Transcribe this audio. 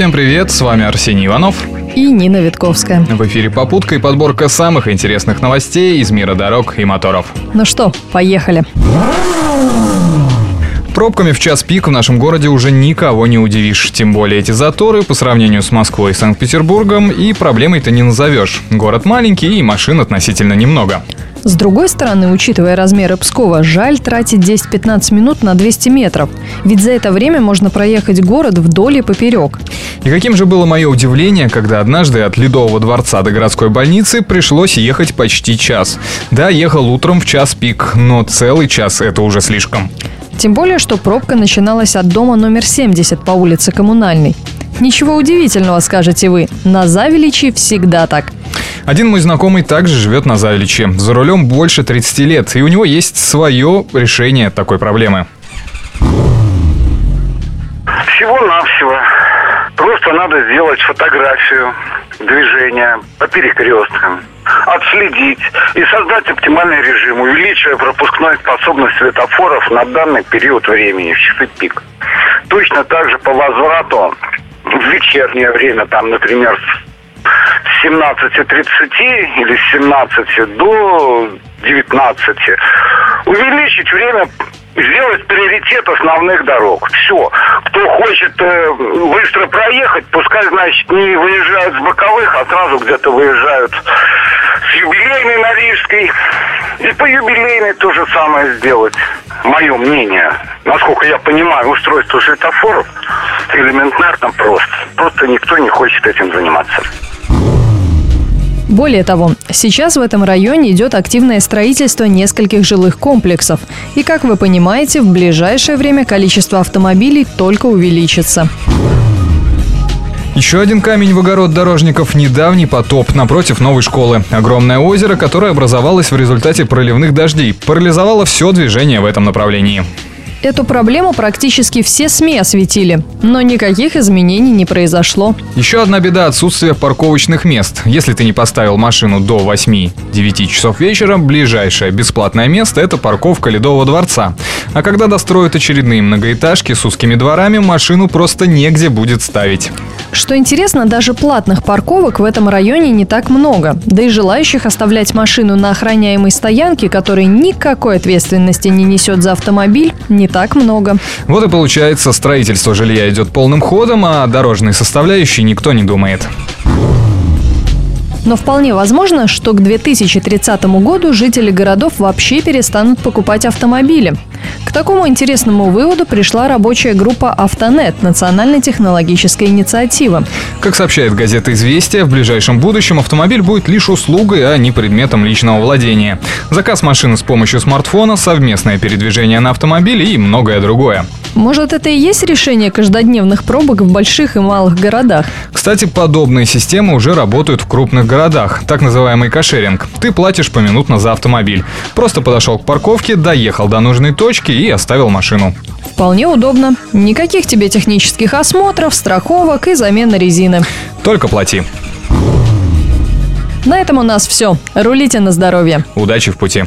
Всем привет, с вами Арсений Иванов. И Нина Витковская. В эфире «Попутка» и подборка самых интересных новостей из мира дорог и моторов. Ну что, поехали. Пробками в час пик в нашем городе уже никого не удивишь. Тем более эти заторы по сравнению с Москвой и Санкт-Петербургом и проблемой-то не назовешь. Город маленький и машин относительно немного. С другой стороны, учитывая размеры Пскова, жаль тратить 10-15 минут на 200 метров. Ведь за это время можно проехать город вдоль и поперек. И каким же было мое удивление, когда однажды от Ледового дворца до городской больницы пришлось ехать почти час. Да, ехал утром в час пик, но целый час это уже слишком. Тем более, что пробка начиналась от дома номер 70 по улице Коммунальной. Ничего удивительного, скажете вы. На Завеличи всегда так. Один мой знакомый также живет на Завеличе. За рулем больше 30 лет, и у него есть свое решение такой проблемы. Всего-навсего. Просто надо сделать фотографию движения по перекресткам, отследить и создать оптимальный режим, увеличивая пропускную способность светофоров на данный период времени, в часы пик. Точно так же по возврату в вечернее время, там, например, с 17.30 или с 17 до 19 увеличить время сделать приоритет основных дорог. Все. Кто хочет э, быстро проехать, пускай, значит, не выезжают с боковых, а сразу где-то выезжают с юбилейной на Рижской. И по юбилейной то же самое сделать. Мое мнение. Насколько я понимаю, устройство светофоров элементарно просто. Просто никто не хочет этим заниматься. Более того, сейчас в этом районе идет активное строительство нескольких жилых комплексов. И, как вы понимаете, в ближайшее время количество автомобилей только увеличится. Еще один камень в огород дорожников – недавний потоп напротив новой школы. Огромное озеро, которое образовалось в результате проливных дождей, парализовало все движение в этом направлении. Эту проблему практически все СМИ осветили, но никаких изменений не произошло. Еще одна беда – отсутствие парковочных мест. Если ты не поставил машину до 8-9 часов вечера, ближайшее бесплатное место – это парковка Ледового дворца. А когда достроят очередные многоэтажки с узкими дворами, машину просто негде будет ставить. Что интересно, даже платных парковок в этом районе не так много. Да и желающих оставлять машину на охраняемой стоянке, который никакой ответственности не несет за автомобиль, не так много. Вот и получается, строительство жилья идет полным ходом, а дорожной составляющей никто не думает. Но вполне возможно, что к 2030 году жители городов вообще перестанут покупать автомобили. К такому интересному выводу пришла рабочая группа «Автонет» – национальной технологической инициативы. Как сообщает газета «Известия», в ближайшем будущем автомобиль будет лишь услугой, а не предметом личного владения. Заказ машины с помощью смартфона, совместное передвижение на автомобиле и многое другое. Может, это и есть решение каждодневных пробок в больших и малых городах? Кстати, подобные системы уже работают в крупных городах, так называемый кошеринг. Ты платишь поминутно за автомобиль. Просто подошел к парковке, доехал до нужной точки и оставил машину. Вполне удобно. Никаких тебе технических осмотров, страховок и замены резины. Только плати. На этом у нас все. Рулите на здоровье. Удачи в пути.